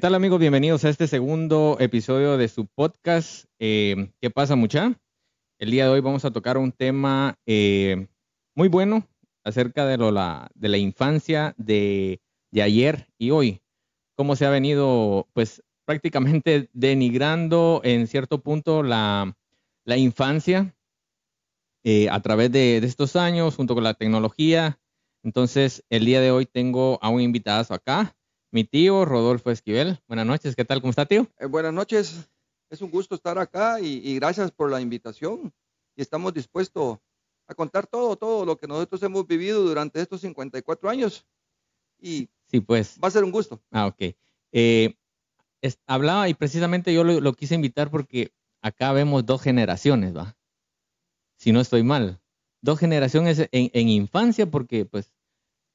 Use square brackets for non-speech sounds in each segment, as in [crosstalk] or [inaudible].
tal amigos? Bienvenidos a este segundo episodio de su podcast. Eh, ¿Qué pasa mucha? El día de hoy vamos a tocar un tema eh, muy bueno acerca de, la, infancia de, ayer y hoy. Cómo se ha venido pues prácticamente denigrando en cierto punto la, la infancia eh, a través de, de, estos años junto con la tecnología. Entonces, el día de hoy tengo a un invitado acá, mi tío Rodolfo Esquivel. Buenas noches, ¿qué tal? ¿Cómo está, tío? Eh, buenas noches, es un gusto estar acá y, y, gracias por la invitación. Y estamos dispuestos a contar todo, todo lo que nosotros hemos vivido durante estos 54 años. Y sí, pues. va a ser un gusto. Ah, ok. Eh, es, hablaba y precisamente yo lo, lo, quise invitar porque acá vemos dos generaciones, ¿va? Si no estoy mal. Dos generaciones en, en infancia porque, pues,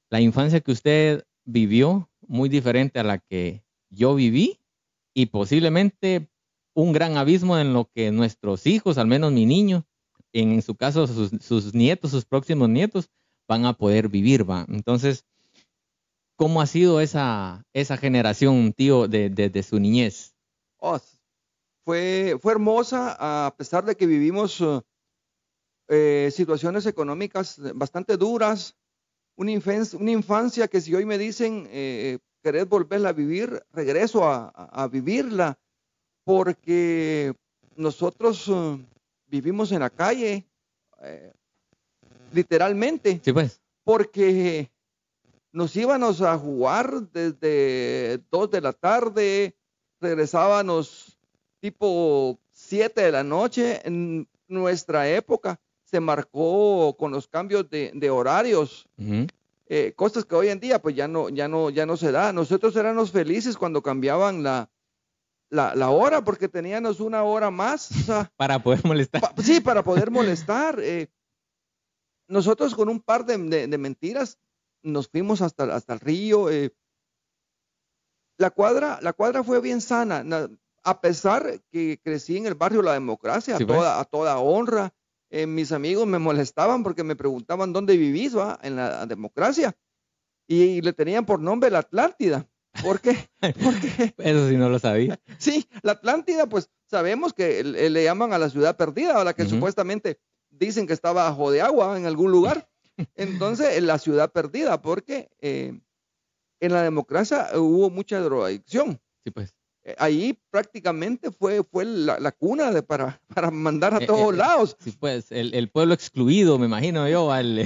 la infancia que usted vivió muy diferente a la que yo viví y posiblemente un gran abismo en lo que nuestros hijos, al menos mi niño, en su caso sus, sus nietos, sus próximos nietos, van a poder vivir, ¿va? Entonces, ¿cómo ha sido esa, esa generación, tío, de, de, de su niñez? Oh, fue, fue hermosa, a pesar de que vivimos eh, situaciones económicas bastante duras, una infancia, una infancia que si hoy me dicen, eh, querés volverla a vivir, regreso a, a vivirla, porque nosotros uh, vivimos en la calle, eh, literalmente. Sí, pues. Porque nos íbamos a jugar desde dos de la tarde, regresábamos tipo siete de la noche. En nuestra época se marcó con los cambios de, de horarios. Uh -huh. eh, cosas que hoy en día pues ya no, ya no, ya no se da. Nosotros éramos felices cuando cambiaban la, la, la hora porque teníamos una hora más. O sea, [laughs] para poder molestar. Pa, sí, para poder molestar. Eh, nosotros con un par de, de, de, mentiras nos fuimos hasta, hasta el río. Eh. La, cuadra, la cuadra fue bien sana, a pesar que crecí en el barrio La Democracia, sí, a, toda, a toda honra. Eh, mis amigos me molestaban porque me preguntaban dónde vivís, ¿va? En la democracia. Y, y le tenían por nombre la Atlántida. ¿Por qué? [laughs] Porque, Eso sí no lo sabía. [laughs] Sí, la Atlántida, pues sabemos que le, le llaman a la ciudad perdida, a la que uh -huh. supuestamente dicen que estaba bajo de agua en algún lugar. [laughs] Entonces, la ciudad perdida, porque eh, en la democracia hubo mucha drogadicción. Sí, pues. Eh, ahí prácticamente fue, fue la, la cuna de, para, [laughs] para mandar a todos eh, lados. Sí, pues, el, el, pueblo excluido, me imagino yo. Al...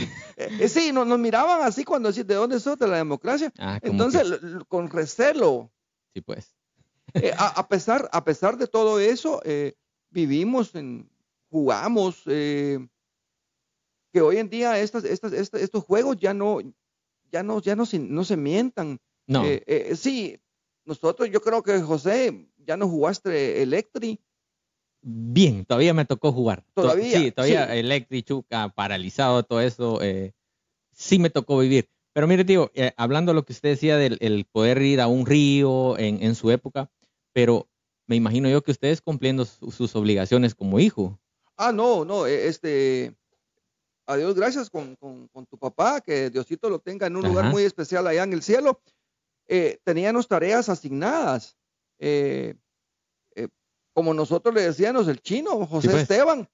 sí, nos, nos, miraban así cuando decían, ¿de dónde sos? De la democracia. Ah, Entonces, que... con recelo. Sí, pues. a, a, pesar, a pesar de todo eso, vivimos, en, jugamos, que hoy en día estas, estas, estas, estos juegos ya no, ya no, ya no, se, no se mientan. No. Eh, eh, sí, nosotros, yo creo que José, ya no jugaste Electri. Bien, todavía me tocó jugar. Todavía. Sí, todavía sí. Electri, Chuca, paralizado, todo eso, eh, sí me tocó vivir. Pero mire, tío, eh, hablando de lo que usted decía del el poder ir a un río en, en, su época, pero me imagino yo que ustedes cumpliendo su, sus obligaciones como hijo. Ah, no, no, este, a Dios gracias con, con, con, tu papá, que Diosito lo tenga en un Ajá. lugar muy especial allá en el cielo. Eh, teníamos tareas asignadas. Eh, eh, como nosotros le decíamos, el chino, José sí, pues. Esteban,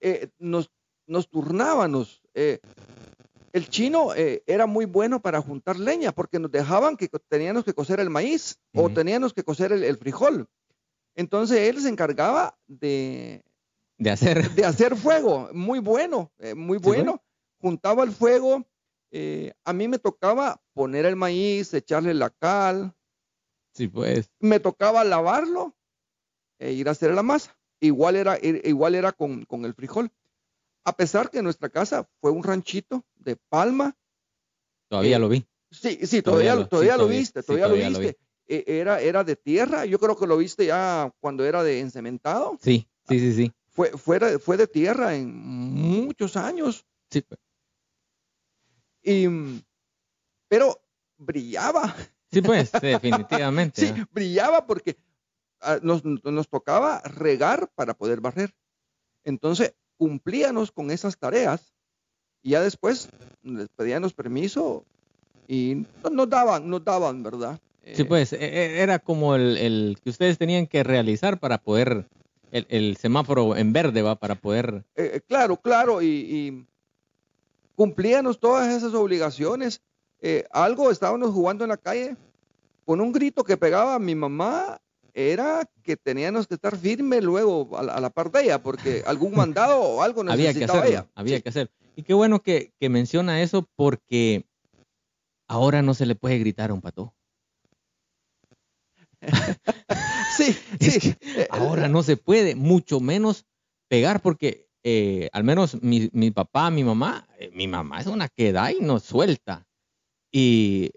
eh, nos, nos turnábamos. El chino era muy bueno para juntar leña porque nos dejaban que teníamos que cocer el maíz uh -huh. o teníamos que cocer el, el frijol. Entonces él se encargaba de, de hacer. De hacer fuego, muy bueno, eh, muy bueno. Sí, Juntaba el fuego, eh, a mí me tocaba poner el maíz, echarle la cal. Sí, pues. Me tocaba lavarlo e ir a hacer la masa. Igual era, igual era con, con el frijol. A pesar que nuestra casa fue un ranchito de palma. Todavía eh, lo vi. Sí, sí, todavía, todavía, lo, todavía sí, lo viste, todavía, sí, todavía lo viste. Lo eh, era, era de tierra, yo creo que lo viste ya cuando era de encementado. Sí, sí, sí, sí fue, fue, fue de tierra en muchos años. Sí. Y, pero brillaba. Sí, pues, [laughs] definitivamente. sí, ¿no? brillaba porque uh, nos, nos, tocaba regar para poder barrer. Entonces, cumplíamos con esas tareas y ya después les pedíamos permiso y nos daban, nos daban, ¿verdad? sí, pues, e, e, era como el, que ustedes tenían que realizar para poder, el, semáforo en verde, ¿va? Para poder... Eh, claro, claro, y, cumplíamos todas esas obligaciones. algo, estábamos jugando en la calle, con un grito que pegaba a mi mamá, era que teníamos que estar firmes luego a la, par de ella, porque [laughs] algún mandado o algo necesitaba había que hacerlo, Había que hacer. Y qué bueno que, menciona eso porque ahora no se le puede gritar a un pato. [laughs] sí, [laughs] sí. ahora no se puede, mucho menos pegar, porque eh, al menos mi, mi, papá, mi mamá, eh, mi mamá es una que da y no suelta. Y,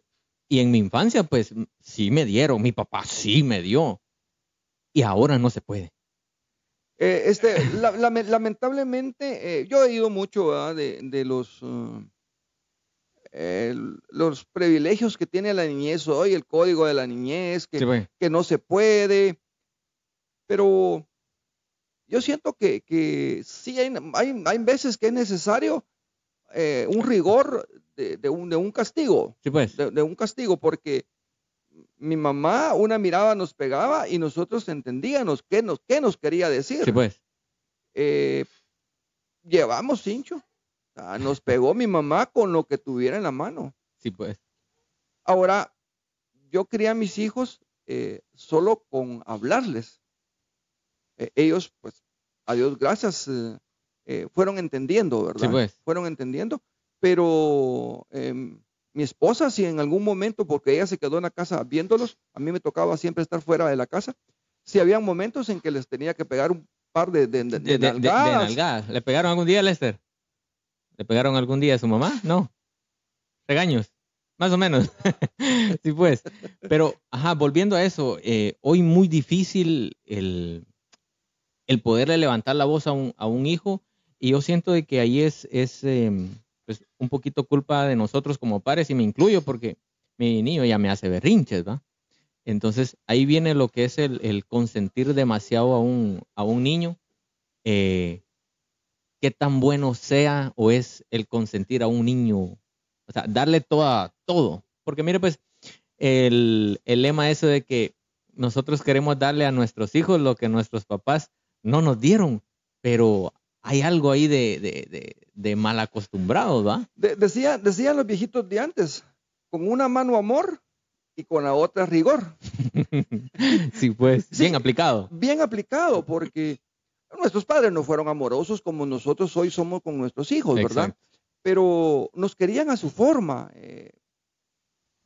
y en mi infancia, pues sí me dieron, mi papá sí me dio. Y ahora no se puede. Eh, este, [laughs] lamentablemente, yo he ido mucho de, los, uh, los privilegios que tiene la niñez hoy, el código de la niñez, que, que no se puede, pero yo siento que, que sí hay, hay, veces que es necesario eh, un rigor de, un, de un castigo, pues. de, un castigo, porque mi mamá una mirada nos pegaba y nosotros entendíamos qué nos, qué nos quería decir. Sí, pues. Eh, llevamos cincho. nos pegó mi mamá con lo que tuviera en la mano. Sí, pues. Ahora, yo crié a mis hijos eh, solo con hablarles. Eh, ellos, pues, a Dios gracias, fueron entendiendo, ¿verdad? Sí, pues. Fueron entendiendo, pero em, mi esposa, si en algún momento, porque ella se quedó en la casa viéndolos, a mí me tocaba siempre estar fuera de la casa, si había momentos en que les tenía que pegar un par de, de, ¿Le pegaron algún día, Lester? ¿Le pegaron algún día a su mamá? No. Regaños, más o menos. [laughs] sí, pues. Pero, ajá, volviendo a eso, eh, hoy muy difícil el, el poderle levantar la voz a un, a un hijo, y yo siento de que ahí es, es em, pues un poquito culpa de nosotros como padres y me incluyo porque mi niño ya me hace berrinches, ¿va? Entonces ahí viene lo que es el, consentir demasiado a un, a un niño. Eh, qué tan bueno sea o es el consentir a un niño, o sea, darle toda, todo. Porque mire, pues, el, el lema ese de que nosotros queremos darle a nuestros hijos lo que nuestros papás no nos dieron, pero hay algo ahí de, de, mal acostumbrados, ¿va? decía, decían los viejitos de antes, con una mano amor y con la otra rigor. [laughs] sí, pues, bien aplicado. Bien aplicado, porque nuestros padres no fueron amorosos como nosotros hoy somos con nuestros hijos, ¿verdad? Pero nos querían a su forma. Eh,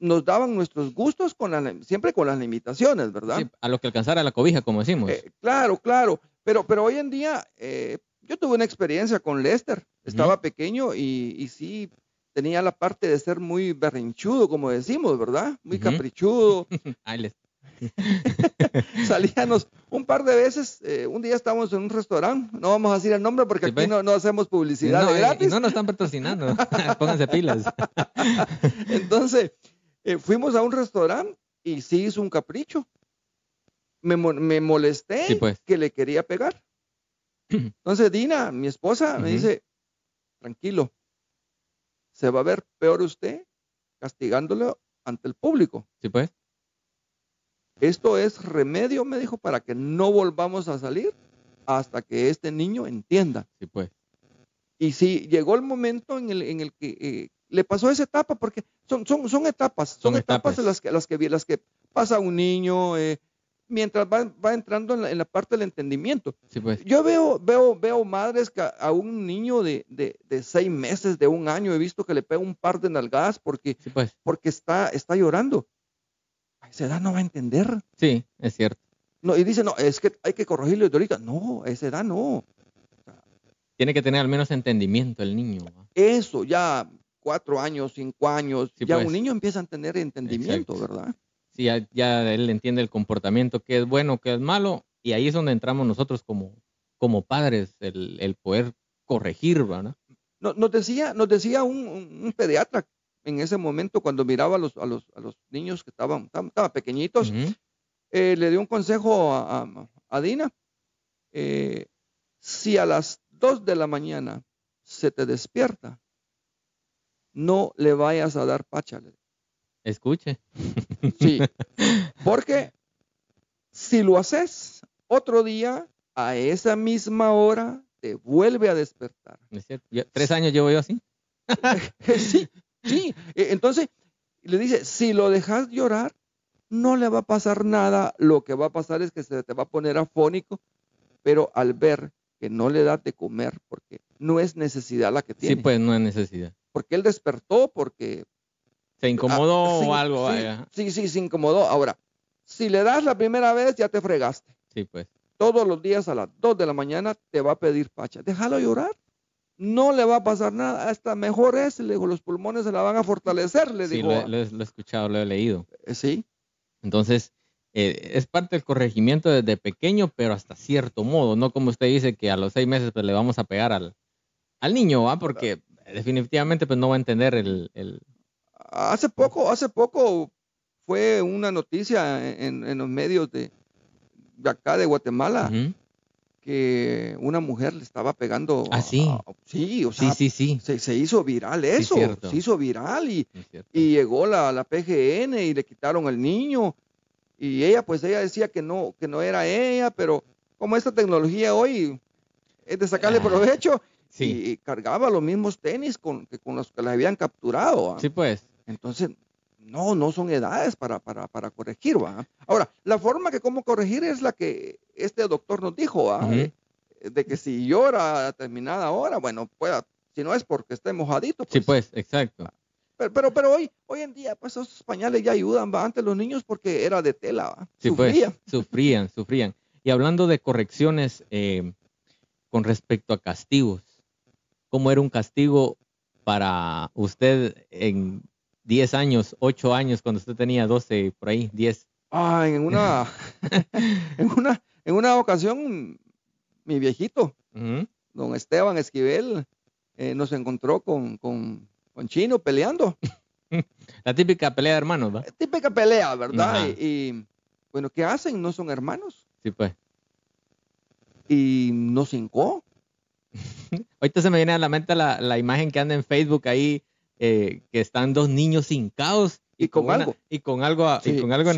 nos daban nuestros gustos con siempre con las limitaciones, ¿verdad? a lo que alcanzara la cobija, como decimos. Eh, claro, claro. Pero, pero hoy en día, eh, yo tuve una experiencia con Lester. Estaba pequeño y, sí tenía la parte de ser muy berrinchudo, como decimos, ¿verdad? Muy caprichudo. [laughs] [laughs] Salíamos un par de veces. Eh, un día estábamos en un restaurante. No vamos a decir el nombre porque aquí pues. no, hacemos publicidad no, gratis. no nos están patrocinando. [laughs] Pónganse pilas. Entonces, eh, fuimos a un restaurante y sí hizo un capricho. Me, molesté pues. que le quería pegar. [clears throat] Entonces Dina, mi esposa, me dice, tranquilo, se va a ver peor usted castigándolo ante el público. Sí, pues. Esto es remedio, me dijo, para que no volvamos a salir hasta que este niño entienda. Sí, pues. Y si llegó el momento en el, en el que eh, le pasó esa etapa, porque son, son, son etapas, son, etapas, en las que, las que, las que pasa un niño, eh, mientras va, entrando en la, parte del entendimiento. Pues. Yo veo, veo, veo madres que a, un niño de, seis meses, de un año, he visto que le pega un par de nalgadas porque, pues. porque está, está llorando. A esa edad no va a entender. Sí, es cierto. No, y dice, no, es que hay que corregirlo de ahorita. No, a esa edad no. Tiene que tener al menos entendimiento el niño. Eso, ya cuatro años, cinco años, ya un pues. niño empieza a tener entendimiento, ¿verdad? si ya, él entiende el comportamiento, que es bueno, que es malo, y ahí es donde entramos nosotros como, como padres, el, poder corregir, ¿verdad? Nos decía, nos decía un, pediatra en ese momento cuando miraba a los, a los, a los niños que estaban, estaban, pequeñitos, eh, le dio un consejo a, Dina. Eh, si a las 2 de la mañana se te despierta, no le vayas a dar páchale Escuche. Sí, [laughs] porque si lo haces otro día, a esa misma hora, te vuelve a despertar. Es cierto. ¿Tres años llevo yo así? [laughs] sí, sí. E, entonces, le dice, si lo dejas llorar, no le va a pasar nada. Lo que va a pasar es que se te va a poner afónico, pero al ver que no le das de comer, porque no es necesidad la que tiene. Sí, pues no es necesidad. Porque él despertó, porque... Se incomodó ah, o algo. Sí, sí, sí, se incomodó. Ahora, si le das la primera vez, ya te fregaste. Sí, pues. Todos los días a las 2 de la mañana te va a pedir pacha. Déjalo llorar no le va a pasar nada, hasta mejor es, le digo, los pulmones se la van a fortalecer, le sí, digo. Lo, lo, he escuchado, lo he leído. Eh, sí. Entonces, eh, es parte del corregimiento desde pequeño, pero hasta cierto modo, no como usted dice que a los seis meses pues, le vamos a pegar al, al niño, ¿va? Porque definitivamente pues no va a entender el, el... Hace poco, hace poco fue una noticia en, en los medios de, de, acá de Guatemala que una mujer le estaba pegando. Ah, sí. sí, o sea, sí, sí, sí. Se, hizo viral eso, se hizo viral y, y llegó la, la, PGN y le quitaron al niño. Y ella, pues ella decía que no, que no era ella, pero como esta tecnología hoy es de sacarle ah, provecho, y, cargaba los mismos tenis con, que con los que la habían capturado. Sí, pues. Entonces, no, no son edades para, para, para corregir, ¿va? Ahora, la forma que cómo corregir es la que este doctor nos dijo, ¿va? De que si llora a determinada hora, bueno, pueda, si no es porque esté mojadito. Pues, sí, pues, exacto. Pero, pero, pero, hoy, hoy en día, pues esos pañales ya ayudan, ¿va? Antes los niños porque era de tela, ¿va? Sí, pues, sufrían. Pues, [laughs] sufrían, sufrían. Y hablando de correcciones eh, con respecto a castigos, ¿cómo era un castigo para usted en 10 años, 8 años, cuando usted tenía 12, por ahí, 10. Ah, en una, [laughs] en una, en una ocasión, mi viejito, don Esteban Esquivel, eh, nos encontró con, con, con, Chino peleando. [laughs] La típica pelea de hermanos, ¿verdad? Típica pelea, ¿verdad? Y, bueno, ¿qué hacen? No son hermanos. Sí, pues. Y nos hincó. Ahorita se me viene a la mente la, la imagen que anda en Facebook ahí eh, que están dos niños hincados y, con, algo y con algo y con algo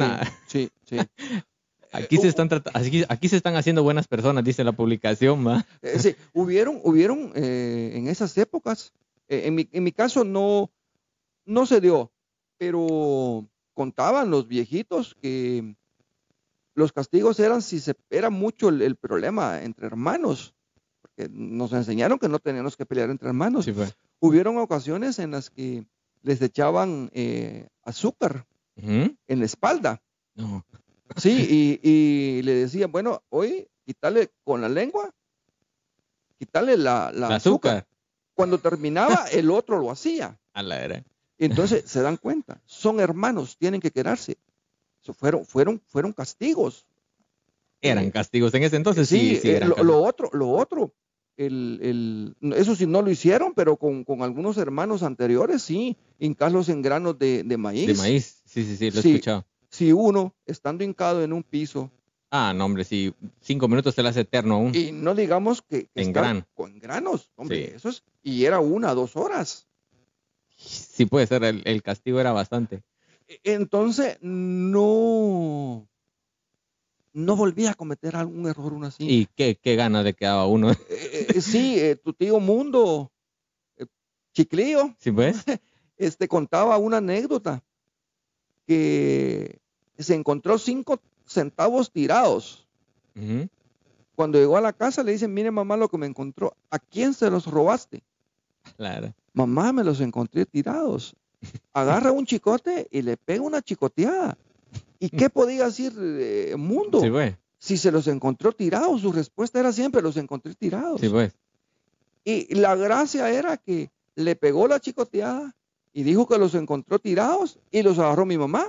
sí, sí, [laughs] aquí se están aquí, aquí, se están haciendo buenas personas dice la publicación ¿va? Eh, sí hubieron hubieron eh, en esas épocas en mi, en mi caso no no se dio pero contaban los viejitos que los castigos eran si se era mucho el, problema entre hermanos porque nos enseñaron que no teníamos que pelear entre hermanos sí, Hubieron ocasiones en las que les echaban eh, azúcar en la espalda. Sí, y, le decían, bueno, hoy quítale con la lengua, quítale la, azúcar. Cuando terminaba, [laughs] el otro lo hacía. A la era. Entonces se dan cuenta, son hermanos, tienen que quedarse. fueron, fueron, fueron castigos. Eran castigos en ese entonces, sí. sí, eh, lo, otro, lo otro, el, el, eso sí no lo hicieron, pero con, algunos hermanos anteriores sí, hincarlos en granos de, maíz. De maíz, sí, sí, sí, lo he escuchado. Si uno, estando hincado en un piso. Ah, no, hombre, si cinco minutos se le hace eterno aún. Y no digamos que. En gran. Con granos, hombre, eso es. Y era una, dos horas. Sí, puede ser, el, el castigo era bastante. E, entonces, no no volví a cometer algún error uno así. ¿Y qué, qué gana de quedaba uno? Eh, eh, sí, eh, tu tío Mundo, Chiclío, ¿Sí pues? [laughs] este, contaba una anécdota que se encontró cinco centavos tirados. Cuando llegó a la casa le dicen, mire mamá lo que me encontró, ¿a quién se los robaste? Claro. Mamá, me los encontré tirados. [laughs] Agarra un chicote y le pega una chicoteada. ¿Y qué podía decir eh, Mundo? Si se los encontró tirados, su respuesta era siempre los encontré tirados. Sí, pues. Y la gracia era que le pegó la chicoteada y dijo que los encontró tirados y los agarró mi mamá.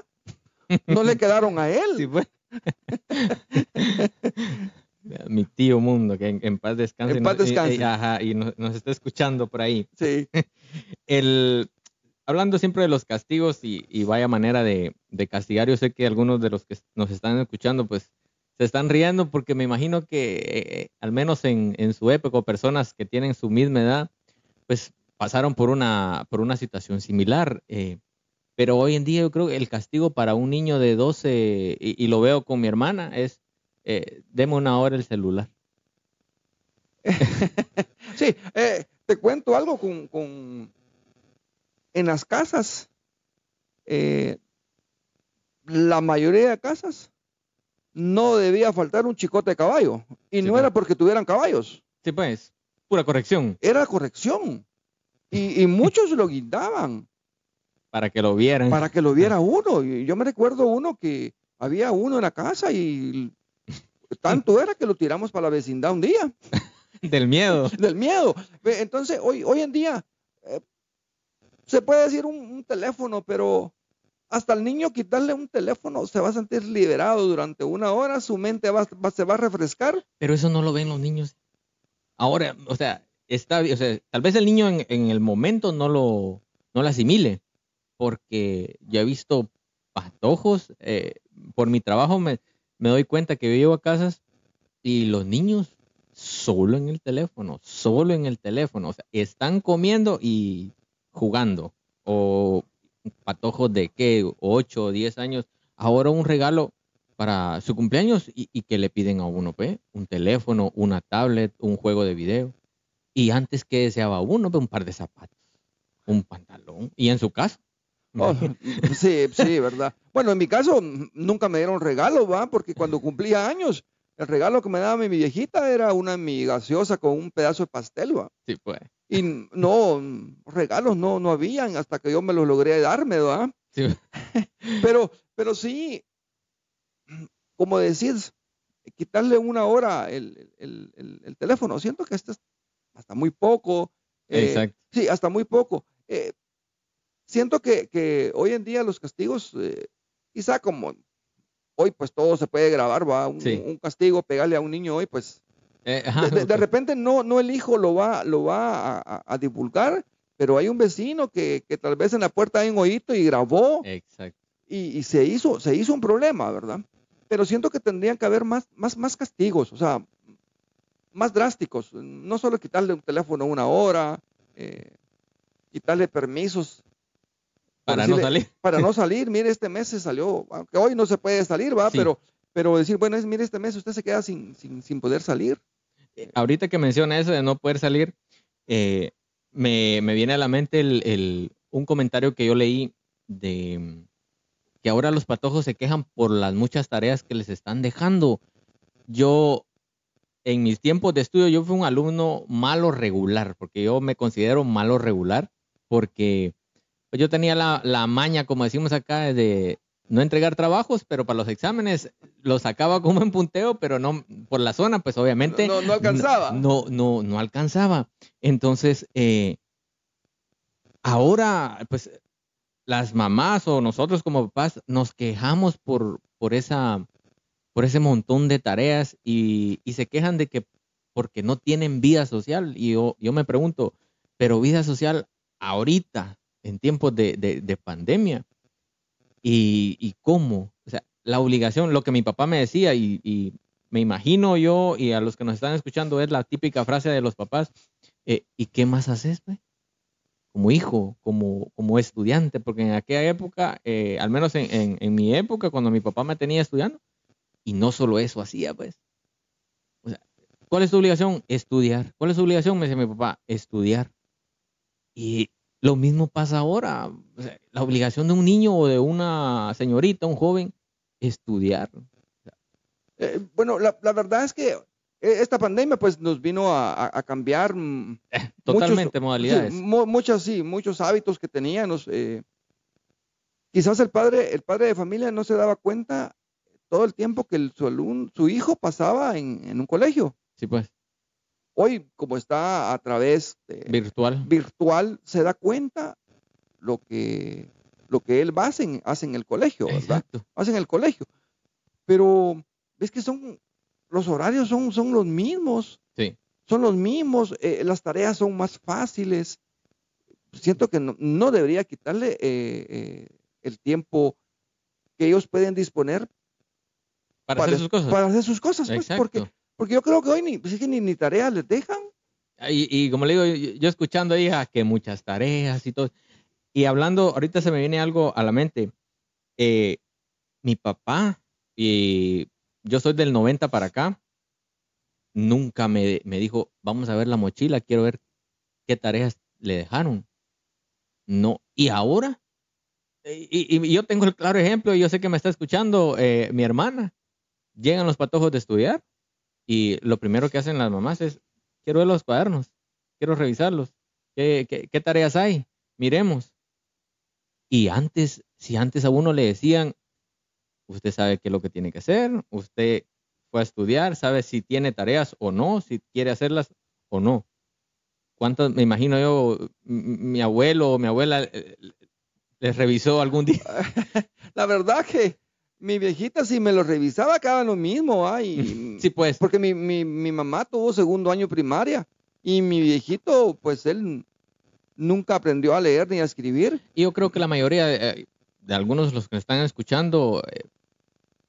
No le [laughs] quedaron a él. Sí, pues. [laughs] mi tío Mundo, que en, paz descanse. En paz descanse. Y, ajá, y nos, nos, está escuchando por ahí. Sí. [laughs] El, hablando siempre de los castigos y, vaya manera de, castigar, yo sé que algunos de los que nos están escuchando, pues se están riendo porque me imagino que eh, al menos en, su época, personas que tienen su misma edad, pues pasaron por una, por una situación similar. Eh, Pero hoy en día yo creo que el castigo para un niño de 12, y, lo veo con mi hermana, es, eh, deme una hora el celular. [laughs] sí, eh, te cuento algo con, en las casas, eh, la mayoría de casas no debía faltar un chicote de caballo. Y no era porque tuvieran caballos. Sí, pues, pura corrección. Era corrección. Y, [laughs] muchos lo guindaban. Para que lo vieran. Para que lo viera uno. Y yo me recuerdo uno que había uno en la casa y [laughs] tanto era que lo tiramos para la vecindad un día. [laughs] Del miedo. Del miedo. Entonces, hoy, hoy en día, eh, se puede decir un, teléfono, pero hasta el niño quitarle un teléfono se va a sentir liberado durante una hora, su mente se va a refrescar. Pero eso no lo ven los niños. Ahora, o sea, está, o sea, tal vez el niño en, el momento no lo, no lo asimile, porque ya he visto patojos, eh, por mi trabajo me, me doy cuenta que yo llevo a casas y los niños solo en el teléfono, solo en el teléfono, o sea, están comiendo y jugando, o patojos de qué, 8 o 10 años, ahora un regalo para su cumpleaños y, que le piden a uno, ¿ve? un teléfono, una tablet, un juego de video. Y antes que deseaba uno, un par de zapatos, un pantalón. Y en su caso. Oh, [laughs] sí, sí, verdad. Bueno, en mi caso nunca me dieron regalo, ¿va? Porque cuando cumplía años, el regalo que me daba mi viejita era una mi gaseosa con un pedazo de pastel, ¿va? Sí, pues. Y no, regalos no, no habían hasta que yo me los logré darme, ¿verdad? Sí. [laughs] pero, pero sí, como decís, quitarle una hora el, teléfono. Siento que esto es hasta muy poco. Eh, Exacto. Sí, hasta muy poco. Eh, siento que, hoy en día los castigos, eh, quizá como hoy pues todo se puede grabar, va, un, un castigo, pegarle a un niño hoy, pues eh, de, repente no, no el hijo lo va, lo va a, divulgar, pero hay un vecino que, tal vez en la puerta hay un oído y grabó. Y, se hizo, se hizo un problema, ¿verdad? Pero siento que tendrían que haber más, más, más castigos, o sea, más drásticos. No solo quitarle un teléfono una hora, eh, quitarle permisos. Para no salir. Para no [laughs] salir, mire, este mes se salió, aunque hoy no se puede salir, va, pero, pero decir, bueno, es, mire, este mes usted se queda sin, sin, sin poder salir. Eh, ahorita que menciona eso de no poder salir, eh, me, viene a la mente el, un comentario que yo leí de que ahora los patojos se quejan por las muchas tareas que les están dejando. Yo, en mis tiempos de estudio, yo fui un alumno malo regular, porque yo me considero malo regular, porque yo tenía la, la maña, como decimos acá, de, no entregar trabajos, pero para los exámenes los sacaba como en punteo, pero no por la zona, pues obviamente. No, no, alcanzaba. No, no, no, alcanzaba. Entonces, eh, ahora, pues, las mamás o nosotros como papás nos quejamos por, por esa, por ese montón de tareas y, se quejan de que porque no tienen vida social. Y yo, yo me pregunto, pero vida social ahorita, en tiempos de, de pandemia, y, cómo. O sea, la obligación, lo que mi papá me decía y, me imagino yo y a los que nos están escuchando es la típica frase de los papás, eh, ¿y qué más haces, pues? Como hijo, como, como estudiante, porque en aquella época, eh, al menos en, en, mi época, cuando mi papá me tenía estudiando, y no solo eso hacía, pues. O sea, ¿cuál es tu obligación? Estudiar. ¿Cuál es tu obligación? Me decía mi papá, estudiar. Y lo mismo pasa ahora. la obligación de un niño o de una señorita, un joven, estudiar. Eh, bueno, la, verdad es que eh, esta pandemia pues nos vino a, cambiar eh, totalmente modalidades. muchos sí, muchos hábitos que teníamos. quizás el padre, el padre de familia no se daba cuenta todo el tiempo que su, su hijo pasaba en, un colegio. Sí, pues hoy como está a través de virtual, virtual se da cuenta lo que lo que él va a hacer, hace en el colegio, ¿verdad? Exacto. Hace en el colegio. Pero ves que son los horarios son, son los mismos. Sí. Son los mismos, eh, las tareas son más fáciles. Siento que no, debería quitarle eh, eh, el tiempo que ellos pueden disponer para, hacer sus cosas. Para hacer sus cosas, pues, porque porque yo creo que hoy ni, pues ni, ni tareas les dejan. Y, y como le digo, yo, escuchando ahí a que muchas tareas y todo. Y hablando, ahorita se me viene algo a la mente. Eh, mi papá, y yo soy del 90 para acá, nunca me, me dijo, vamos a ver la mochila, quiero ver qué tareas le dejaron. No, y ahora, y, yo tengo el claro ejemplo, yo sé que me está escuchando eh, mi hermana, llegan los patojos de estudiar y lo primero que hacen las mamás es, quiero ver los cuadernos, quiero revisarlos, ¿qué, tareas hay? Miremos. Y antes, si antes a uno le decían, usted sabe qué es lo que tiene que hacer, usted fue a estudiar, sabe si tiene tareas o no, si quiere hacerlas o no. ¿Cuántos, me imagino yo, mi abuelo o mi abuela eh, les revisó algún día? [laughs] La verdad que mi viejita si me lo revisaba acaba lo mismo, ay. sí, pues. Porque mi, mi, mi, mamá tuvo segundo año primaria y mi viejito, pues él nunca aprendió a leer ni a escribir. Y yo creo que la mayoría de, algunos de los que están escuchando, eh,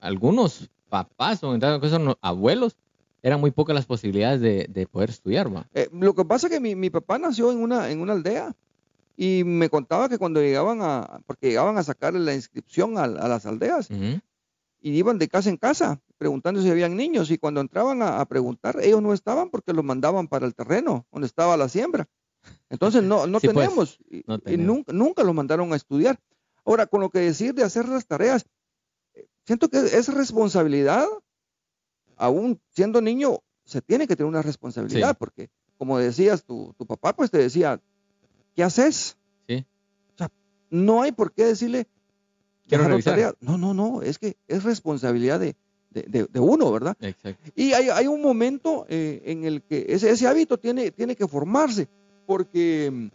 algunos papás o caso abuelos, eran muy pocas las posibilidades de, poder estudiar. Eh, lo que pasa es que mi, papá nació en una, en una aldea y me contaba que cuando llegaban a, porque llegaban a sacarle la inscripción a, las aldeas, y iban de casa en casa preguntando si habían niños, y cuando entraban a, preguntar, ellos no estaban porque los mandaban para el terreno donde estaba la siembra. Entonces [laughs] no, no, pues, y, nunca, nunca los mandaron a estudiar. Ahora, con lo que decir de hacer las tareas, eh, siento que es responsabilidad aún siendo niño, se tiene que tener una responsabilidad, porque como decías, tu, tu, papá pues te decía, ¿qué haces? Sí. O sea, no hay por qué decirle, quiero revisar. No, no, no, es que es responsabilidad de, de, uno, ¿verdad? Exacto. Y hay, hay un momento eh, en el que ese, ese hábito tiene, tiene que formarse, porque mm,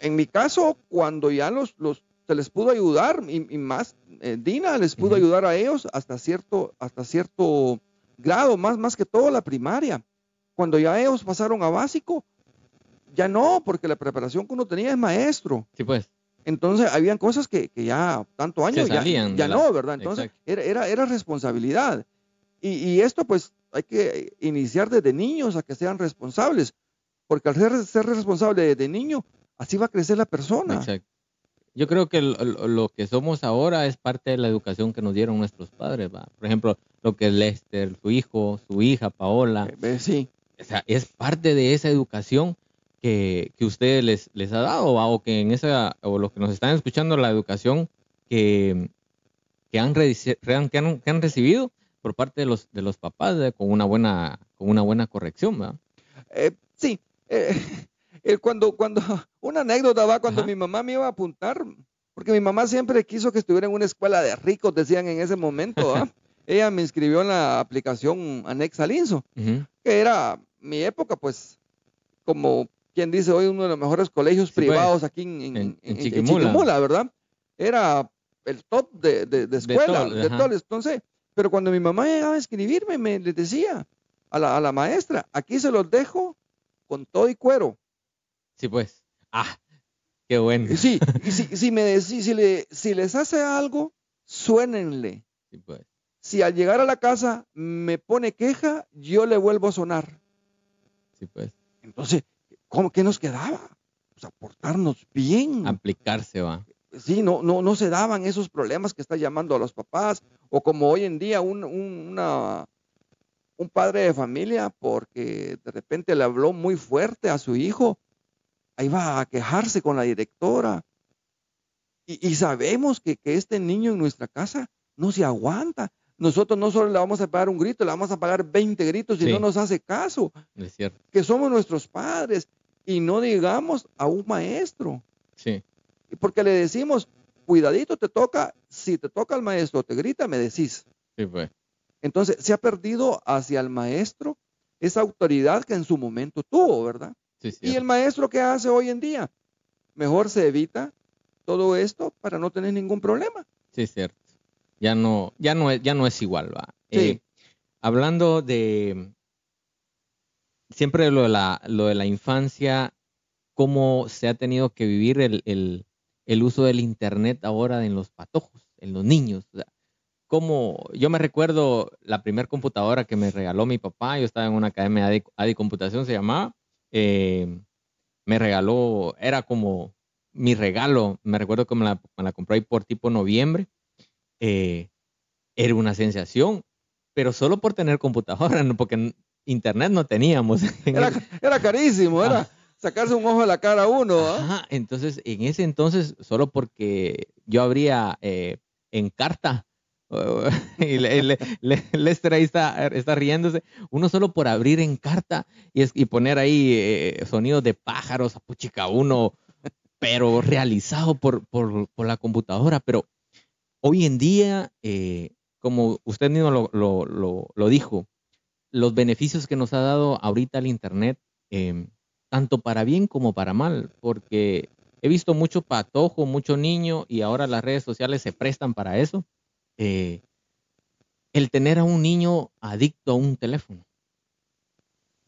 en mi caso, cuando ya los, los se les pudo ayudar y, más eh, Dina les pudo ayudar a ellos hasta cierto hasta cierto grado más más que todo la primaria cuando ya ellos pasaron a básico ya no porque la preparación que uno tenía es maestro sí pues entonces habían cosas que, ya tanto años ya, ya no verdad entonces era, era, responsabilidad y, esto pues hay que iniciar desde niños a que sean responsables porque al ser, ser responsable desde niño así va a crecer la persona Exacto. Yo creo que lo, que somos ahora es parte de la educación que nos dieron nuestros padres. ¿va? Por ejemplo, lo que es Lester, su hijo, su hija, Paola. Eh, sí. O sea, es parte de esa educación que, que usted les, les ha dado, o que en esa, o los que nos están escuchando, la educación que, que, han, que, han, que han recibido por parte de los, de los papás con, una buena, con una buena corrección. ¿va? Eh, sí. Eh, [laughs] cuando, cuando, [laughs] una anécdota va cuando mi mamá me iba a apuntar, porque mi mamá siempre quiso que estuviera en una escuela de ricos, decían en ese momento, [laughs] ella me inscribió en la aplicación anexa Linzo, que era mi época, pues, como quien dice hoy, uno de los mejores colegios pues, privados aquí en, Chiquimula. ¿verdad? Era el top de, de, escuela, de, todo, Entonces, pero cuando mi mamá llegaba a escribirme, me le decía a la, a la maestra, aquí se los dejo con todo y cuero. Sí, pues. Ah, qué bueno. Sí, y si, [laughs] si, me, si, si, le, si les hace algo, suénenle. Sí, pues. Si al llegar a la casa me pone queja, yo le vuelvo a sonar. Sí, pues. Entonces, ¿cómo que nos quedaba? Pues aportarnos bien. Aplicarse, va. Sí, no, no, no se daban esos problemas que está llamando a los papás, o como hoy en día un, un, una, un padre de familia, porque de repente le habló muy fuerte a su hijo, ahí va a quejarse con la directora. Y, sabemos que, este niño en nuestra casa no se aguanta. Nosotros no solo le vamos a pagar un grito, le vamos a pagar 20 gritos y no nos hace caso. Es cierto. Que somos nuestros padres y no digamos a un maestro. Sí. Porque le decimos, cuidadito te toca, si te toca el maestro, te grita, me decís. Sí, pues. Entonces se ha perdido hacia el maestro esa autoridad que en su momento tuvo, ¿verdad? ¿Y el maestro qué hace hoy en día? Mejor se evita todo esto para no tener ningún problema. Sí, cierto. Ya no, ya no, ya no es igual, va. Sí. Eh, hablando de siempre lo de la, lo de la infancia, cómo se ha tenido que vivir el, uso del internet ahora en los patojos, en los niños. como yo me recuerdo la primera computadora que me regaló mi papá, yo estaba en una academia de, computación, se llamaba, eh, me regaló, era como mi regalo, me recuerdo que me la, me la compré ahí por tipo noviembre, eh, era una sensación, pero solo por tener computadora, [laughs] porque internet no teníamos. [laughs] Era, era carísimo, era sacarse un ojo de la cara a uno. ¿ah? Ajá, entonces, en ese entonces, solo porque yo abría eh, en carta, [laughs] y Lester ahí está, está, riéndose, uno solo por abrir en carta y, y poner ahí eh, sonidos de pájaros, puchica uno, pero realizado por, por, por, la computadora. Pero hoy en día, eh, como usted mismo lo, lo, lo, dijo, los beneficios que nos ha dado ahorita el Internet, eh, tanto para bien como para mal, porque he visto mucho patojo, mucho niño y ahora las redes sociales se prestan para eso. Eh, el tener a un niño adicto a un teléfono.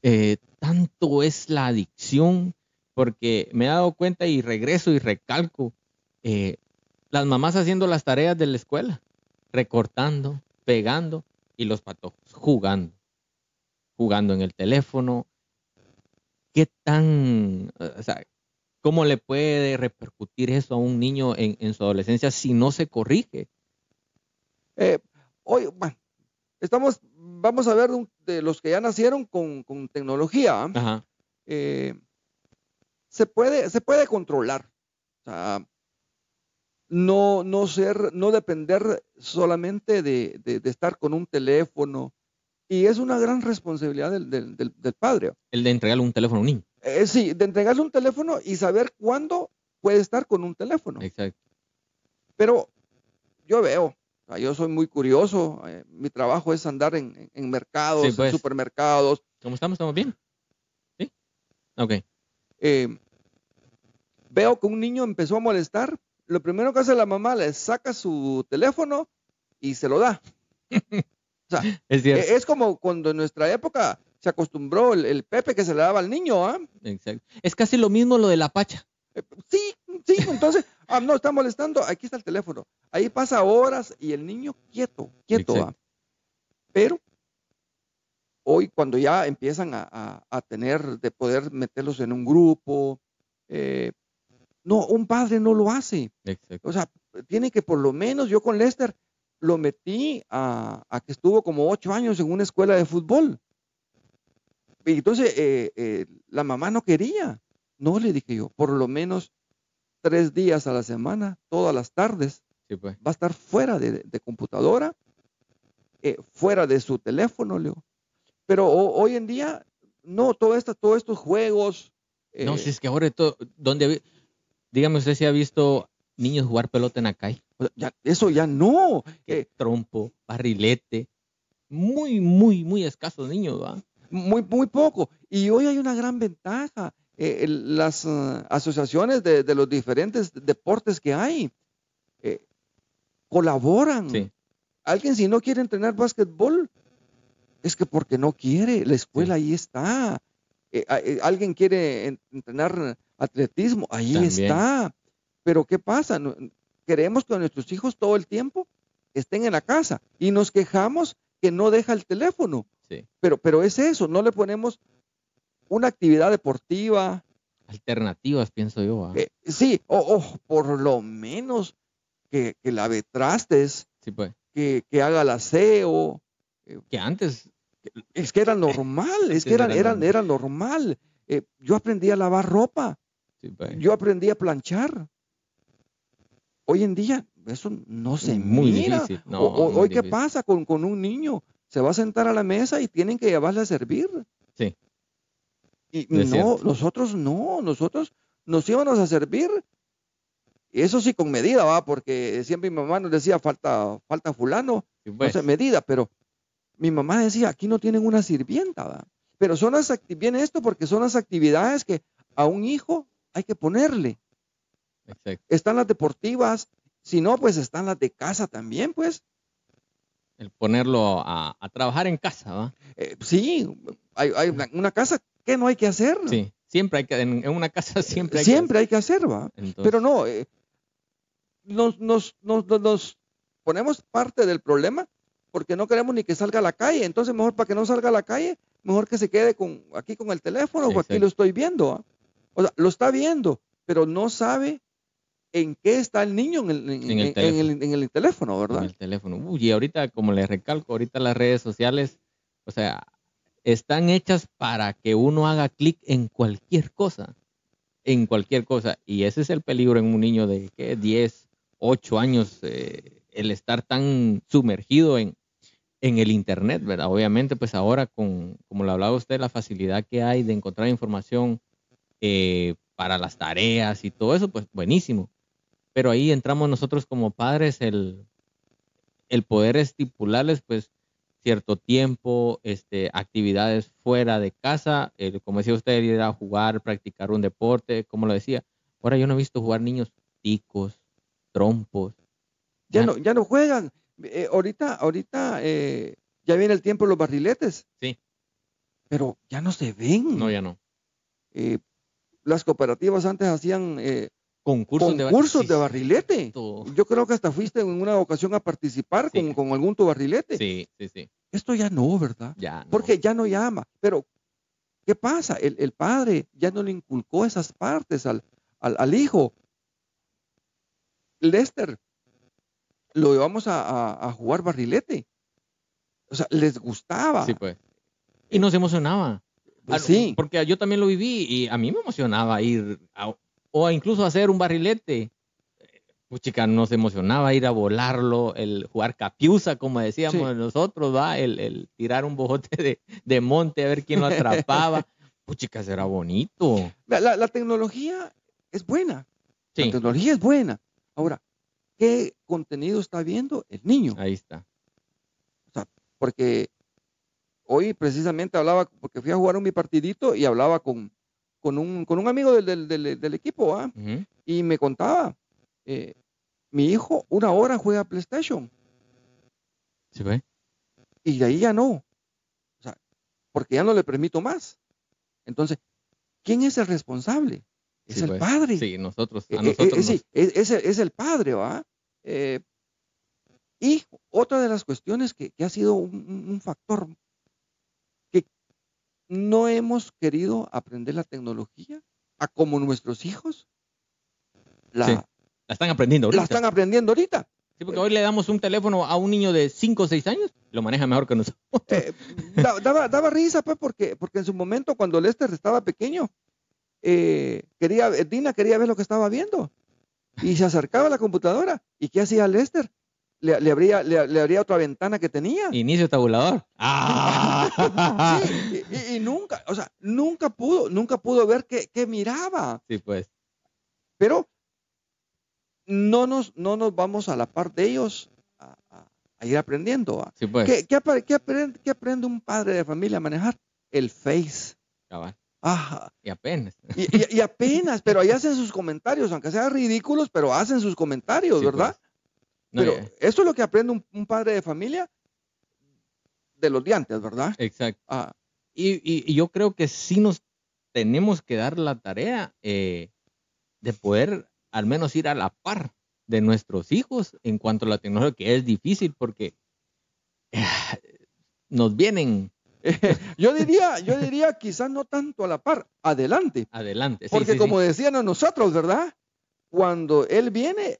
Eh, tanto es la adicción, porque me he dado cuenta y regreso y recalco, eh, las mamás haciendo las tareas de la escuela, recortando, pegando y los patojos jugando, jugando en el teléfono, qué tan, o sea, cómo le puede repercutir eso a un niño en, su adolescencia si no se corrige. Eh, hoy, bueno, estamos, vamos a ver de los que ya nacieron con, tecnología. ¿ah? Eh, se puede, se puede controlar. O sea, no, no ser, no depender solamente de, estar con un teléfono, y es una gran responsabilidad del, del, padre. El de entregarle un teléfono a un niño. Eh, sí, de entregarle un teléfono y saber cuándo puede estar con un teléfono. Exacto. Pero yo veo, yo soy muy curioso, eh, mi trabajo es andar en, en mercados, en pues. supermercados. ¿Cómo estamos? ¿Estamos bien? Sí. Ok. Eh, veo que un niño empezó a molestar. Lo primero que hace la mamá le saca su teléfono y se lo da. [laughs] [laughs] es, e, es, como cuando en nuestra época se acostumbró el, Pepe que se le daba al niño, ¿ah? Exacto. Es casi lo mismo lo de la pacha. Eh, sí, sí, entonces, [laughs] ah, no, está molestando, aquí está el teléfono. Ahí pasa horas y el niño quieto, quieto, ¿ah? Pero hoy cuando ya empiezan a, tener, de poder meterlos en un grupo, eh, no, un padre no lo hace. Exacto. O sea, tiene que por lo menos, yo con Lester, lo metí a, que estuvo como ocho años en una escuela de fútbol. Y entonces eh, eh, la mamá no quería. No, le dije yo, por lo menos tres días a la semana, todas las tardes, pues. va a estar fuera de, computadora, eh, fuera de su teléfono, Leo. Pero hoy en día, no, todo esto, todos estos juegos. no, si es que ahora todo, donde, dígame usted si ha visto niños jugar pelota en eso ya no. Eh, trompo, barrilete. Muy, muy, muy escasos niños, ¿va? Muy, muy poco. Y hoy hay una gran ventaja. Eh, las uh, asociaciones de, los diferentes deportes que hay eh, colaboran. Alguien si no quiere entrenar básquetbol, es que porque no quiere, la escuela ahí está. alguien quiere entrenar atletismo, ahí está. Pero ¿qué pasa? Queremos que nuestros hijos todo el tiempo estén en la casa y nos quejamos que no deja el teléfono. Sí. Pero, pero es eso, no le ponemos una actividad deportiva. Alternativas, pienso yo. Eh, sí, o, por lo menos que, que lave trastes, sí, pues. que, que haga el aseo. Eh, que antes. Es que era normal, es que era, era, era normal. Eh, yo aprendí a lavar ropa. Sí, pues. Yo aprendí a planchar. Hoy en día eso no se muy mira. Difícil. hoy, ¿qué pasa con, con, un niño? Se va a sentar a la mesa y tienen que llevarle a servir. Sí. Y no, nosotros no, nosotros nos íbamos a servir. Eso sí con medida, va, porque siempre mi mamá nos decía falta, falta fulano, no sé, medida, pero mi mamá decía, aquí no tienen una sirvienta, ¿va? Pero son las, viene esto porque son las actividades que a un hijo hay que ponerle. Están las deportivas, si no, pues están las de casa también, pues. El ponerlo a, trabajar en casa, ¿va? Eh, sí, hay, una, casa que no hay que hacer. Sí, siempre hay que, en, una casa [laughs] siempre hay siempre que hay que hacer, ¿va? Pero no, eh, nos, nos, nos, nos ponemos parte del problema porque no queremos ni que salga a la calle. Entonces, mejor para que no salga a la calle, mejor que se quede con, aquí con el teléfono o aquí lo estoy viendo. O sea, lo está viendo, pero no sabe en qué está el niño en el, en, el, teléfono. ¿verdad? En el teléfono. Uy, y ahorita, como les recalco, ahorita las redes sociales, o sea, están hechas para que uno haga clic en cualquier cosa, en cualquier cosa. Y ese es el peligro en un niño de ¿qué? 10, 8 años, eh, el estar tan sumergido en, en el Internet, ¿verdad? Obviamente, pues ahora, con, como lo hablaba usted, la facilidad que hay de encontrar información eh, para las tareas y todo eso, pues buenísimo. Pero ahí entramos nosotros como padres, el, el poder estipularles, pues, cierto tiempo, este, actividades fuera de casa, como decía usted, ir a jugar, practicar un deporte, como lo decía. Ahora yo no he visto jugar niños ticos, trompos. Ya, no, ya no juegan. Eh, ahorita, ahorita eh, ya viene el tiempo de los barriletes. Sí. Pero ya no se ven. No, ya no. Eh, las cooperativas antes hacían concursos, de, barrilete. Yo creo que hasta fuiste en una ocasión a participar con, con, algún tu barrilete. Sí, sí, sí. Esto ya no, ¿verdad? Ya Porque ya no llama. Pero, ¿qué pasa? El, padre ya no le inculcó esas partes al, al, hijo. Lester, lo llevamos a, jugar barrilete. O sea, les gustaba. Sí, pues. Y nos emocionaba. Pues sí. Porque yo también lo viví y a mí me emocionaba ir o incluso hacer un barrilete. Pues chica, nos emocionaba ir a volarlo, el jugar capiusa, como decíamos nosotros, va, el, tirar un bojote de, monte a ver quién lo atrapaba. [laughs] Pues chicas, era bonito. La, tecnología es buena. La tecnología es buena. Ahora, ¿qué contenido está viendo el niño? Ahí está. O sea, porque hoy precisamente hablaba, porque fui a jugar un mi partidito y hablaba con, con, un, con un amigo del, del, del, equipo, ¿ah? y me contaba, eh, mi hijo una hora juega PlayStation. ¿Sí ve? Y de ahí ya no. O sea, porque ya no le permito más. Entonces, ¿quién es el responsable? Es el padre. Sí, nosotros. A eh, eh, sí, es, es, el padre, ¿va? y otra de las cuestiones que, que ha sido un, un, factor no hemos querido aprender la tecnología a como nuestros hijos la, la están aprendiendo ahorita. La están aprendiendo ahorita. Sí, porque hoy le damos un teléfono a un niño de 5 o 6 años, lo maneja mejor que nosotros. Eh, [laughs] daba, daba, risa, pues, porque, porque en su momento, cuando Lester estaba pequeño, eh, quería, Dina quería ver lo que estaba viendo. Y se acercaba a la computadora. ¿Y qué hacía Lester? Le, le, abría, le, abría otra ventana que tenía. Inicio tabulador. [laughs] ¡Ah! y, nunca, o sea, nunca pudo, nunca pudo ver qué, qué miraba. Sí, pues. Pero no nos, no nos vamos a la par de ellos a, ir aprendiendo. pues. ¿Qué, qué, aprende, un padre de familia a manejar? El Face. Ajá. Y apenas. Y, apenas, pero ahí hacen sus comentarios, aunque sean ridículos, pero hacen sus comentarios, ¿verdad? Pero eso es lo que aprende un, padre de familia de los dientes, ¿verdad? Exacto. Ah. Y, yo creo que sí nos tenemos que dar la tarea eh, de poder al menos ir a la par de nuestros hijos en cuanto a la tecnología, que es difícil porque eh, nos vienen. [laughs] yo diría, yo diría quizás no tanto a la par, adelante. Adelante. porque como decían a nosotros, ¿verdad? Cuando él viene,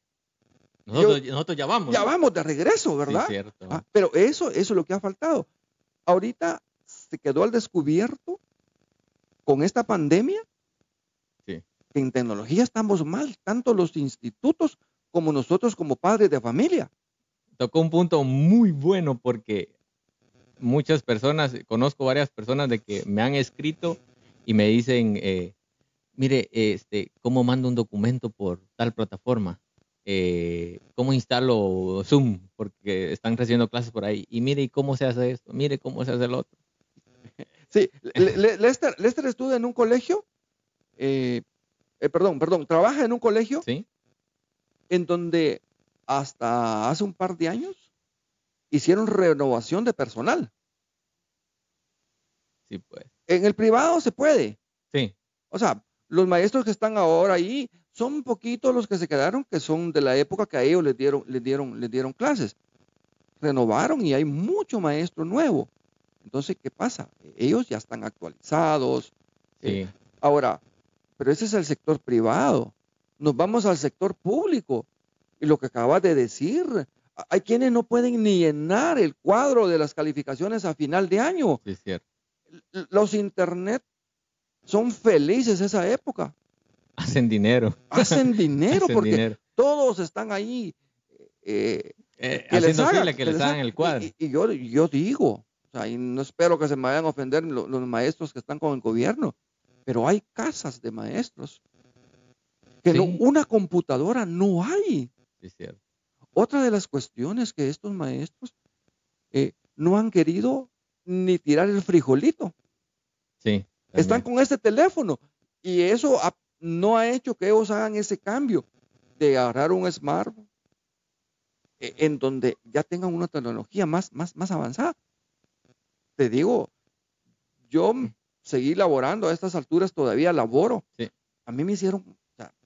nosotros, ya vamos. Ya vamos de regreso, ¿verdad? Cierto. Ah, pero eso, eso es lo que ha faltado. Ahorita se quedó al descubierto con esta pandemia en tecnología estamos mal, tanto los institutos como nosotros como padres de familia. Tocó un punto muy bueno porque muchas personas, conozco varias personas de que me han escrito y me dicen, eh, mire, este, ¿cómo mando un documento por tal plataforma? Eh, ¿Cómo instalo Zoom? Porque están recibiendo clases por ahí. Y mire, ¿cómo se hace esto? Mire, ¿cómo se hace el otro? [laughs] Sí, Lester, Lester estudia en un colegio eh, eh, perdón, perdón, trabaja en un colegio ¿Sí? en donde hasta hace un par de años hicieron renovación de personal. Sí, pues. En el privado se puede. Sí. O sea, los maestros que están ahora ahí son poquitos los que se quedaron, que son de la época que a ellos les dieron, les dieron, les dieron clases. Renovaron y hay mucho maestro nuevo. Entonces, ¿qué pasa? Ellos ya están actualizados. Sí. Ahora, pero ese es el sector privado. nos vamos al sector público. Y lo que acabas de decir, hay quienes no pueden ni llenar el cuadro de las calificaciones a final de año. Sí, cierto. Los internet son felices esa época. Hacen dinero. Hacen dinero porque todos están ahí. Eh, eh, que les que, les hagan el cuadro. Y, yo, yo digo, y no espero que se me vayan a ofender los, maestros que están con el gobierno, pero hay casas de maestros que una computadora no hay. Otra de las cuestiones que estos maestros eh, no han querido ni tirar el frijolito. Sí. Están con este teléfono y eso no ha hecho que ellos hagan ese cambio de agarrar un smartphone eh, en donde ya tengan una tecnología más, más, más avanzada. Te digo, yo seguí laborando a estas alturas, todavía laboro. A mí me hicieron,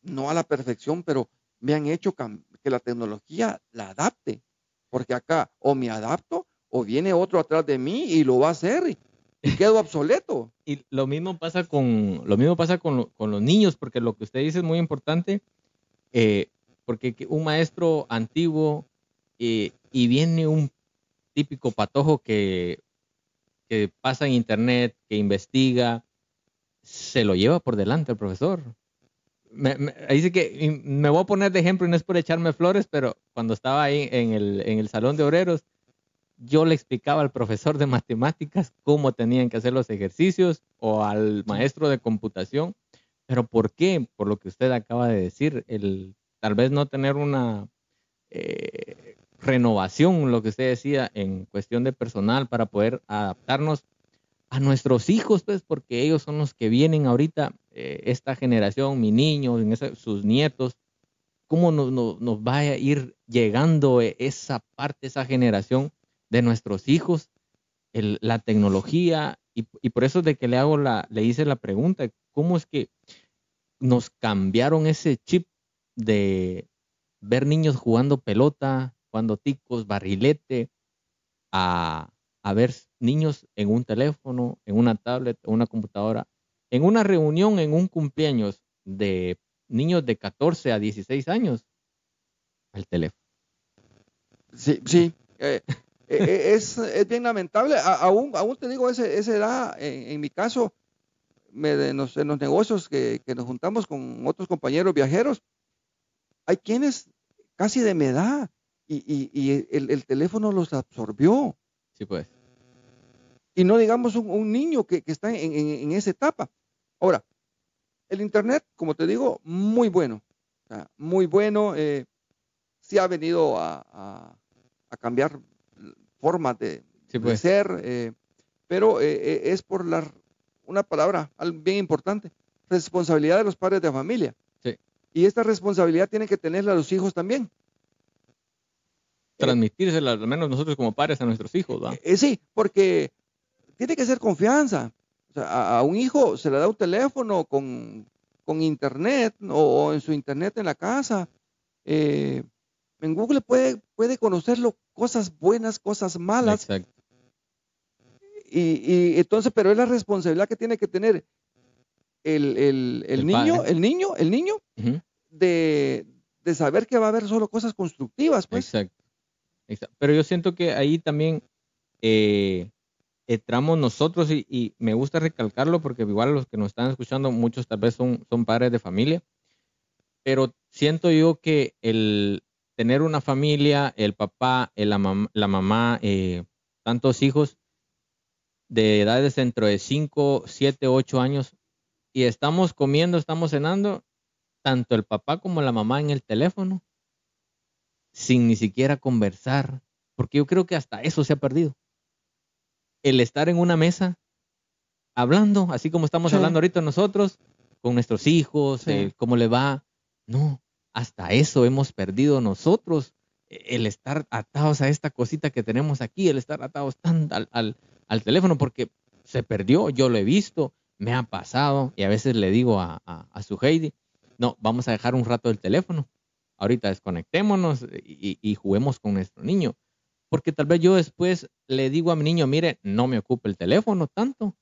no a la perfección, pero me han hecho que la tecnología la adapte. Porque acá o me adapto o viene otro atrás de mí y lo va a hacer quedo obsoleto. [laughs] Y lo mismo pasa con, lo mismo pasa con, con, los niños, porque lo que usted dice es muy importante, eh, porque un maestro antiguo eh, y viene un típico patojo que, que pasa en internet, que investiga, se lo lleva por delante el profesor. Me, dice que me voy a poner de ejemplo y no es por echarme flores, pero cuando estaba ahí en el, en el salón de obreros, yo le explicaba al profesor de matemáticas cómo tenían que hacer los ejercicios o al maestro de computación. Pero ¿por qué? Por lo que usted acaba de decir, el tal vez no tener una eh, renovación, lo que usted decía, en cuestión de personal para poder adaptarnos a nuestros hijos, pues, porque ellos son los que vienen ahorita, eh, esta generación, mi niño, en sus nietos, cómo nos, nos, va a ir llegando esa parte, esa generación de nuestros hijos, la tecnología, y, por eso de que le hago la, le hice la pregunta, ¿cómo es que nos cambiaron ese chip de ver niños jugando pelota, cuando ticos, barrilete, a, ver niños en un teléfono, en una tablet, en una computadora, en una reunión, en un cumpleaños de niños de 14 a 16 años, al teléfono. Sí, sí. Eh, eh, eh, es, bien lamentable. aún, aún te digo, ese, esa edad, en, mi caso, me, en, los, negocios que, que, nos juntamos con otros compañeros viajeros, hay quienes casi de mi edad y, el, teléfono los absorbió. Sí, pues. Y no digamos un, niño que, está en, esa etapa. Ahora, el Internet, como te digo, muy bueno. muy bueno. Eh, sí ha venido a, cambiar formas de, pues. ser, eh, pero eh, es por la, una palabra bien importante, responsabilidad de los padres de familia. Sí. Y esta responsabilidad tiene que tenerla los hijos también transmitírsela, al menos nosotros como padres, a nuestros hijos. Eh, sí, porque tiene que ser confianza. a, un hijo se le da un teléfono con, internet o, en su internet en la casa. Eh, en Google puede, puede conocerlo cosas buenas, cosas malas. Exacto. Y, entonces, pero es la responsabilidad que tiene que tener el, niño, el niño, el niño, de, de, saber que va a haber solo cosas constructivas, pues. Exacto. Pero yo siento que ahí también eh, entramos nosotros y, me gusta recalcarlo porque igual los que nos están escuchando, muchos tal vez son, son padres de familia, pero siento yo que el tener una familia, el papá, la, mamá, eh, tantos hijos de edades dentro de 5, 7, 8 años y estamos comiendo, estamos cenando, tanto el papá como la mamá en el teléfono sin ni siquiera conversar, porque yo creo que hasta eso se ha perdido. El estar en una mesa hablando, así como estamos hablando ahorita nosotros, con nuestros hijos, eh, cómo le va. No, hasta eso hemos perdido nosotros, e, el estar atados a esta cosita que tenemos aquí, el estar atados tan al, teléfono, porque se perdió, yo lo he visto, me ha pasado, y a veces le digo a, a su Heidi, no, vamos a dejar un rato el teléfono ahorita desconectémonos y, juguemos con nuestro niño. Porque tal vez yo después le digo a mi niño, mire, no me ocupe el teléfono tanto.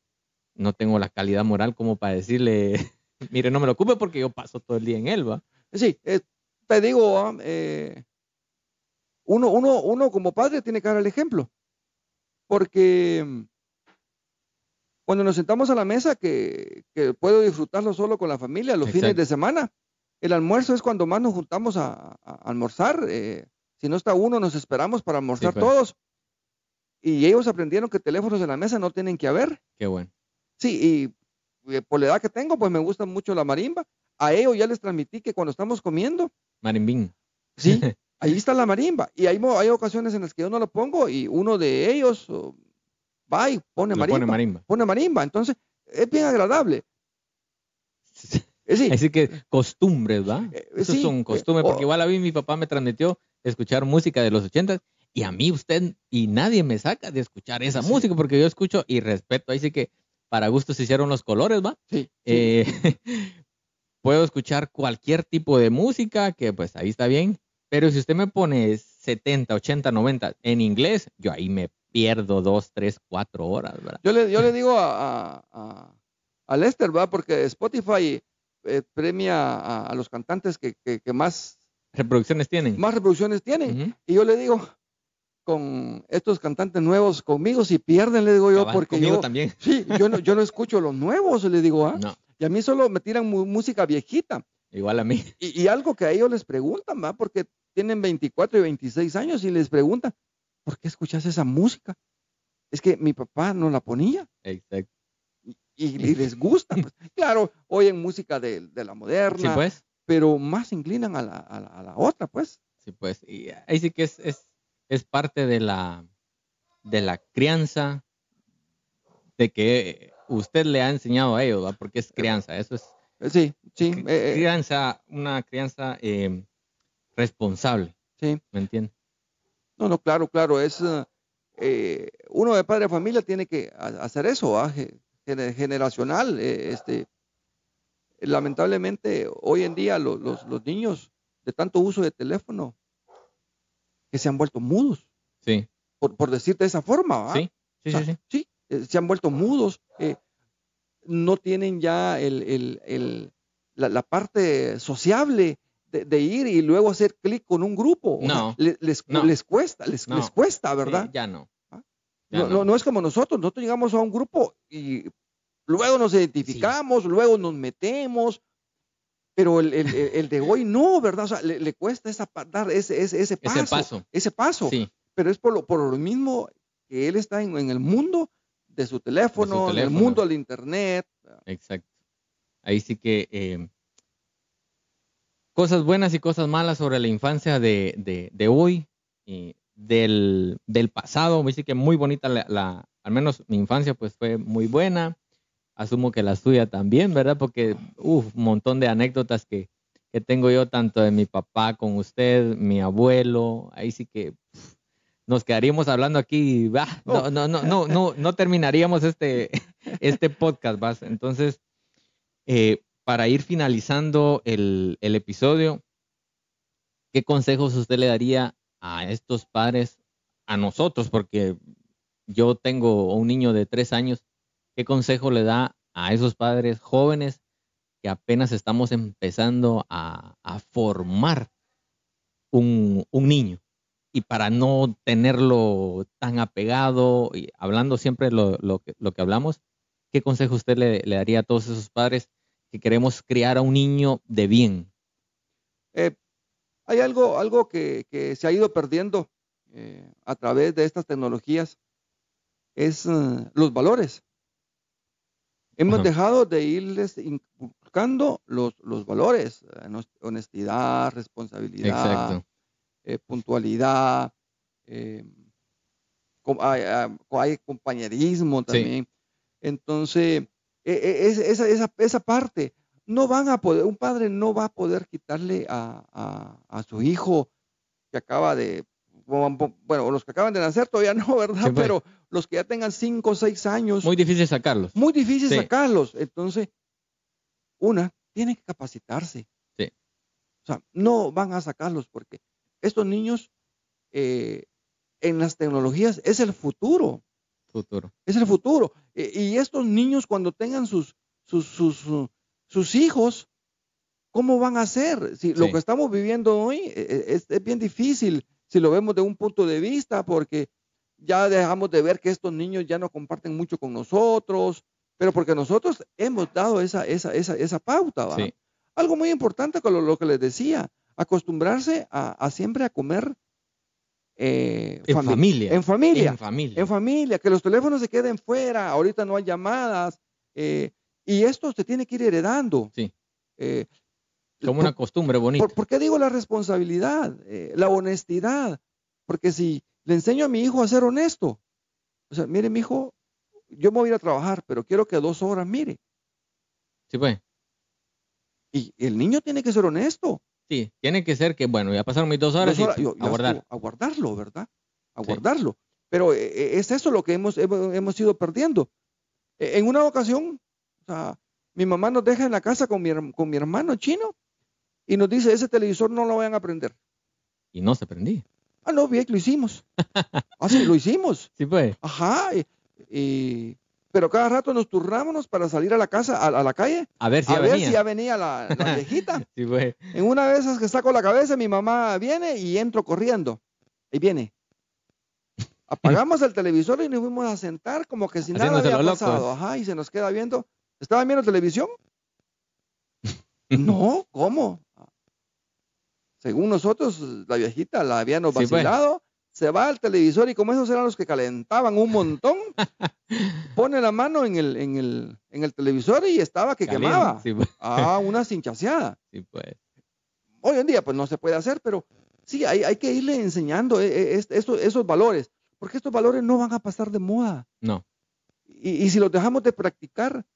No tengo la calidad moral como para decirle, [laughs] mire, no me lo ocupe porque yo paso todo el día en él, ¿va? Sí, eh, te digo, ah, eh, uno, uno, uno como padre tiene que dar el ejemplo, porque mm, cuando nos sentamos a la mesa, que, puedo disfrutarlo solo con la familia los fines de semana, el almuerzo es cuando más nos juntamos a, almorzar. Eh, si no está uno, nos esperamos para almorzar pues. todos. Y ellos aprendieron que teléfonos en la mesa no tienen que haber. Qué bueno. Sí, y eh, por la edad que tengo, pues me gusta mucho la marimba. A ellos ya les transmití que cuando estamos comiendo. Marimbín. Sí, [laughs] ahí está la marimba. Y hay, hay ocasiones en las que yo no lo pongo y uno de ellos va y pone marimba, pone marimba. Pone marimba. Entonces, es bien agradable. Así que costumbres, ¿va? Eh, Eso son costumbres, porque igual a mí mi papá me transmitió escuchar música de los ochentas y a mí usted y nadie me saca de escuchar esa música porque yo escucho y respeto. Ahí sí que para gusto se hicieron los colores, ¿va? Sí. Eh, [laughs] puedo escuchar cualquier tipo de música, que pues ahí está bien, pero si usted me pone 70, 80, 90 en inglés, yo ahí me pierdo dos, tres, cuatro horas, ¿verdad? Yo le, yo le digo a, a, a Lester, ¿va? Porque Spotify eh, premia a, los cantantes que, más reproducciones tienen. Más reproducciones tienen. Y yo le digo, con estos cantantes nuevos conmigo, si pierden, le digo yo, porque yo también. Sí, yo no, yo no escucho los nuevos, le digo, ¿ah? Y a mí solo me tiran música viejita. Igual a mí. Y, algo que a ellos les preguntan, ¿va? Porque tienen 24 y 26 años y les preguntan, ¿por qué escuchas esa música? Es que mi papá no la ponía. Exacto y, les gusta. Pues. [laughs] Claro, oyen música de, la moderna, pues. pero más inclinan a la, a, la, otra, pues. Sí, pues. Y ahí sí que es, es, es parte de la, de la crianza de que usted le ha enseñado a ellos, porque es crianza, eso es. Eh, sí, sí. Eh, eh. crianza, una crianza responsable. Sí. ¿Me entiende? No, no, claro, claro, es uno de padre de familia tiene que hacer eso, generacional. Eh, este, lamentablemente, hoy en día los, los, niños de tanto uso de teléfono que se han vuelto mudos. Sí. Por, por decir de esa forma. Sí, sí, sí, sí. Eh, se han vuelto mudos. Eh, no tienen ya el, el, el la, parte sociable de, ir y luego hacer clic con un grupo. No, les, les, cuesta, les, les cuesta, ¿verdad? ya no. No, no, es como nosotros, nosotros llegamos a un grupo y luego nos identificamos, luego nos metemos, pero el, de hoy no, ¿verdad? O sea, le, cuesta esa, dar ese, ese, ese, paso, ese paso. Sí. Pero es por lo, por lo mismo que él está en, el mundo de su teléfono, en el mundo del internet. Exacto. Ahí sí que eh, cosas buenas y cosas malas sobre la infancia de, de, hoy. Y del, del pasado. Me dice que muy bonita la, al menos mi infancia pues fue muy buena. Asumo que la suya también, ¿verdad? Porque, uff, un montón de anécdotas que, que, tengo yo, tanto de mi papá con usted, mi abuelo. Ahí sí que nos quedaríamos hablando aquí, bah, no, no, no, no, no, no terminaríamos este, este podcast, ¿vas? Entonces, eh, para ir finalizando el, el episodio, ¿qué consejos usted le daría a estos padres, a nosotros, porque yo tengo un niño de tres años, ¿qué consejo le da a esos padres jóvenes que apenas estamos empezando a, formar un, niño? Y para no tenerlo tan apegado, y hablando siempre lo, lo, que, lo que hablamos, ¿qué consejo usted le, daría a todos esos padres que queremos criar a un niño de bien? Eh, hay algo, algo que, se ha ido perdiendo eh, a través de estas tecnologías, es eh, los valores. Hemos dejado de irles inculcando los, los valores, honestidad, responsabilidad, puntualidad, hay, compañerismo también. Entonces, e, e, esa, esa, esa parte no van a poder, un padre no va a poder quitarle a, su hijo que acaba de, bueno, los que acaban de nacer todavía no, ¿verdad? Pues. Pero los que ya tengan cinco o seis años. Muy difícil sacarlos. Muy difícil sacarlos. Entonces, una, tiene que capacitarse. Sí. O sea, no van a sacarlos porque estos niños eh, en las tecnologías es el futuro. Futuro. Es el futuro. Y estos niños cuando tengan sus, sus, sus sus hijos ¿cómo van a hacer? Si lo que estamos viviendo hoy e, e, es, es, bien difícil si lo vemos de un punto de vista, porque ya dejamos de ver que estos niños ya no comparten mucho con nosotros, pero porque nosotros hemos dado esa, esa, esa, esa pauta. ¿va? Algo muy importante con lo, que les decía, acostumbrarse a, siempre a comer eh, en familia. En familia. En familia. En familia, que los teléfonos se queden fuera, ahorita no hay llamadas, eh, y esto se tiene que ir heredando. Sí. Eh, Como una costumbre bonita. Por, qué digo la responsabilidad, la honestidad? Porque si le enseño a mi hijo a ser honesto, o sea, mire, mi hijo, yo me voy a ir a trabajar, pero quiero que dos horas mire. Sí, pues. Y el niño tiene que ser honesto. Sí, tiene que ser que, bueno, ya pasaron mis dos horas, y a guardar. A guardarlo, ¿verdad? A guardarlo. Pero eh, eh, es eso lo que hemos, hemos, ido perdiendo. E, en una ocasión, o sea, mi mamá nos deja en la casa con mi, con mi hermano chino y nos dice, ese televisor no lo vayan a prender. Y no se prendía. Ah, no, bien, lo hicimos. ah, sí, lo hicimos. [laughs] Sí, pues. Ajá. y pero cada rato nos turnábamos para salir a la casa, a, la calle, a ver si, ya, venía. si ya venía la, [laughs] viejita. sí. En una de esas que saco la cabeza, mi mamá viene y entro corriendo. Y viene. Apagamos el televisor y nos fuimos a sentar como que si nada había pasado. Ajá, y se nos queda viendo. ¿Estaban viendo televisión? [laughs] no, ¿cómo? Según nosotros, la viejita la habíamos pues. Se va al televisor y como esos eran los que calentaban un montón, [laughs] pone la mano en el, en el, en el televisor y estaba que quemaba. Pues. Ah, una cinchaseada. [laughs] Sí, pues. Hoy en día pues no se puede hacer, pero sí, hay, hay que irle enseñando eh, eh, esos, esos valores, porque estos valores no van a pasar de moda. No. Y, y si los dejamos de practicar,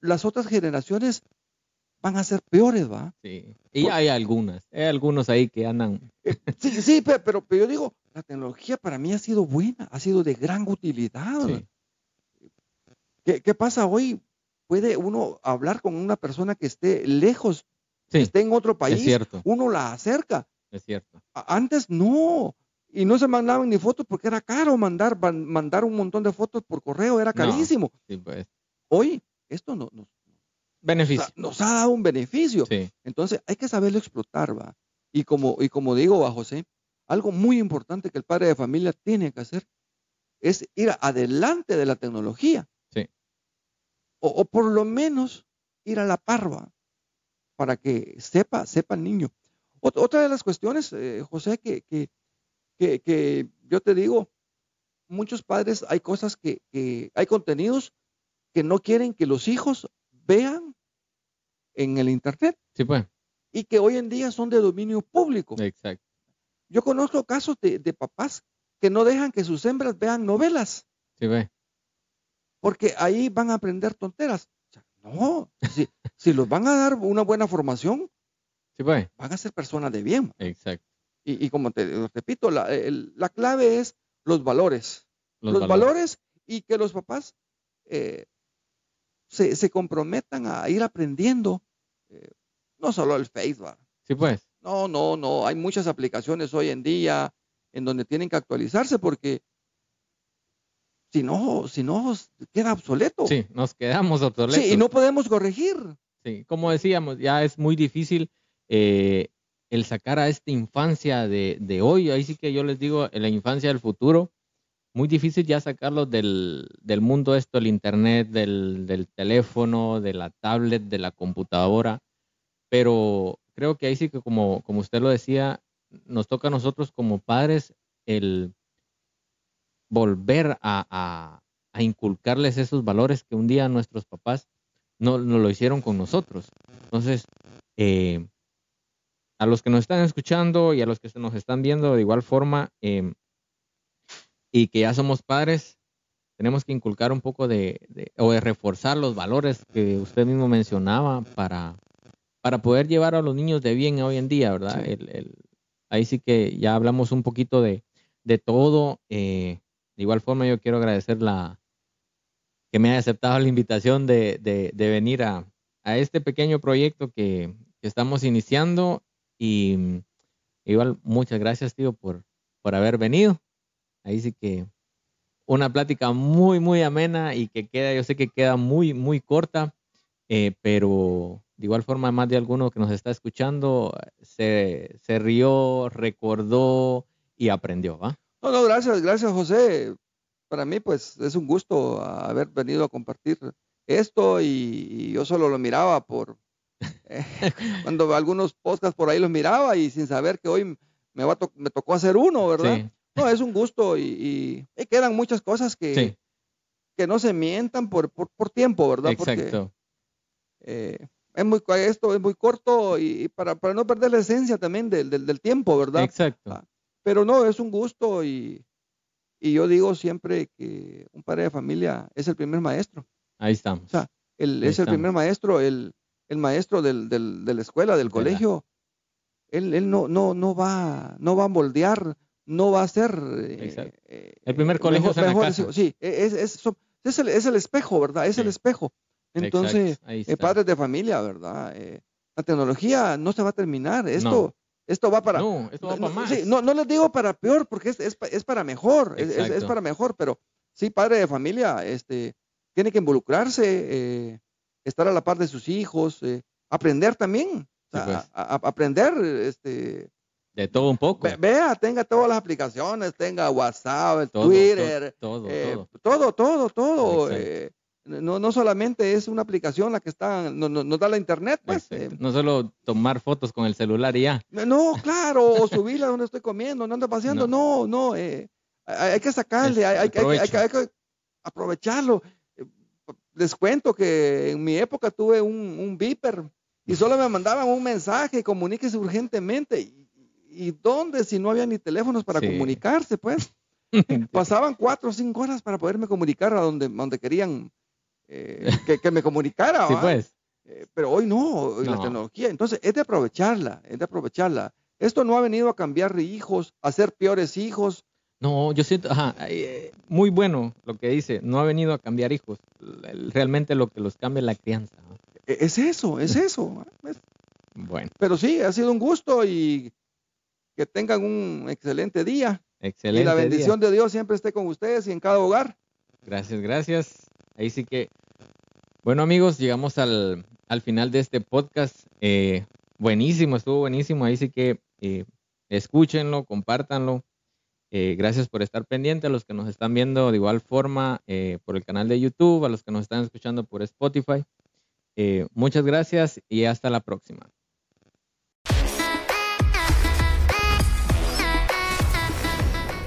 las otras generaciones van a ser peores, ¿va? Sí. Y hay algunas, hay algunos ahí que andan. Eh, sí, sí, pero, pero, yo digo, la tecnología para mí ha sido buena, ha sido de gran utilidad. ¿Qué, pasa hoy? ¿Puede uno hablar con una persona que esté lejos, que esté en otro país? Es cierto. Uno la acerca. Es cierto. Antes no. Y no se mandaban ni fotos porque era caro mandar, mandar un montón de fotos por correo, era carísimo. sí, pues. Hoy esto no, nos, beneficio. nos ha dado un beneficio. Sí. Entonces hay que saberlo explotar, va. Y como, y como digo, va, José, algo muy importante que el padre de familia tiene que hacer es ir adelante de la tecnología. Sí. O, por lo menos ir a la parva para que sepa, sepa el niño. Otra de las cuestiones, eh, José, que, que, que, yo te digo, muchos padres hay cosas que, que, hay contenidos que no quieren que los hijos vean en el Internet. Sí, pues. Y que hoy en día son de dominio público. Exacto. Yo conozco casos de, papás que no dejan que sus hembras vean novelas. Sí, ve. Porque ahí van a aprender tonteras. no, si, [laughs] si, los van a dar una buena formación, sí, van a ser personas de bien. Exacto. Y, como te repito, la, la, clave es los valores. Los, valores. y que los papás eh, se, se, comprometan a ir aprendiendo, eh, no solo el Facebook. Sí, pues. No, no, no. Hay muchas aplicaciones hoy en día en donde tienen que actualizarse porque si no, si no, queda obsoleto. Sí, nos quedamos obsoletos. Sí, y no podemos corregir. Sí, como decíamos, ya es muy difícil eh, el sacar a esta infancia de, de, hoy. Ahí sí que yo les digo, en la infancia del futuro, muy difícil ya sacarlos del, del mundo esto, el internet, del, del teléfono, de la tablet, de la computadora. Pero creo que ahí sí que como, como usted lo decía, nos toca a nosotros como padres el volver a, inculcarles esos valores que un día nuestros papás no, lo hicieron con nosotros. Entonces, eh, a los que nos están escuchando y a los que se nos están viendo de igual forma em, y que ya somos padres, tenemos que inculcar un poco de, o de reforzar los valores que usted mismo mencionaba para, para poder llevar a los niños de bien hoy en día, ¿verdad? ahí sí que ya hablamos un poquito de, todo. Eh, de igual forma, yo quiero agradecer la que me haya aceptado la invitación de, venir a, este pequeño proyecto que, estamos iniciando. Y igual, muchas gracias, tío, por, por haber venido. Ahí sí que una plática muy, muy amena y que queda, yo sé que queda muy, muy corta, eh, pero de igual forma más de alguno que nos está escuchando se, se rió, recordó y aprendió, ¿va? No, no, gracias, gracias José. Para mí pues es un gusto haber venido a compartir esto y, yo solo lo miraba por eh, [laughs] cuando algunos podcasts por ahí los miraba y sin saber que hoy me, va me tocó hacer uno, ¿verdad? No, es un gusto y, quedan muchas cosas que, que no se mientan por, por, tiempo, ¿verdad? Exacto. Porque, eh, es muy, esto es muy corto y, para, para, no perder la esencia también del, del, tiempo, ¿verdad? Exacto. Ah, pero no, es un gusto y, y, yo digo siempre que un padre de familia es el primer maestro. Ahí estamos. O sea, él es el primer maestro, el, el maestro del, del, de la escuela, del colegio. Él, él no, no, no, va, no va a moldear, no va a ser... Eh, eh, el primer colegio es en casa. Sí, es, es, es, el, es el espejo, ¿verdad? Es el espejo. Entonces, eh, padres de familia, ¿verdad? Eh, la tecnología no se va a terminar. Esto, esto va para. No, esto va para más. no, no les digo para peor, porque es, es, es para mejor. Es, para mejor, pero sí, padre de familia, este, tiene que involucrarse, eh, estar a la par de sus hijos, aprender también. Pues. aprender, este. De todo un poco. vea, tenga todas las aplicaciones, tenga WhatsApp, Twitter, todo, todo, todo, todo, todo. No, no solamente es una aplicación la que está, nos no, da la internet, pues. Eh. no solo tomar fotos con el celular y ya. No, claro, o subirla donde estoy comiendo, no ando paseando, no, no, eh, hay, que sacarle, hay, que aprovecharlo. Les cuento que en mi época tuve un, un beeper y solo me mandaban un mensaje, comuníquese urgentemente. ¿Y, y dónde si no había ni teléfonos para comunicarse, pues? [laughs] Pasaban cuatro o cinco horas para poderme comunicar a donde, donde querían eh, que, me comunicara. Sí, pues. Eh, pero hoy no, la tecnología. Entonces, es de aprovecharla, es de aprovecharla. Esto no ha venido a cambiar hijos, a ser peores hijos. No, yo siento, ajá, eh, muy bueno lo que dice, no ha venido a cambiar hijos. Realmente lo que los cambia es la crianza. E, es eso, es [laughs] eso. Bueno. Pero sí, ha sido un gusto y que tengan un excelente día. Excelente. Y la bendición de Dios siempre esté con ustedes y en cada hogar. Gracias, gracias. Ahí sí que, bueno amigos, llegamos al, final de este podcast. Eh, buenísimo, estuvo buenísimo. Ahí sí que eh, escúchenlo, compártanlo. Eh, gracias por estar pendientes a los que nos están viendo de igual forma por el canal de YouTube, a los que nos están escuchando por Spotify. muchas gracias y hasta la próxima.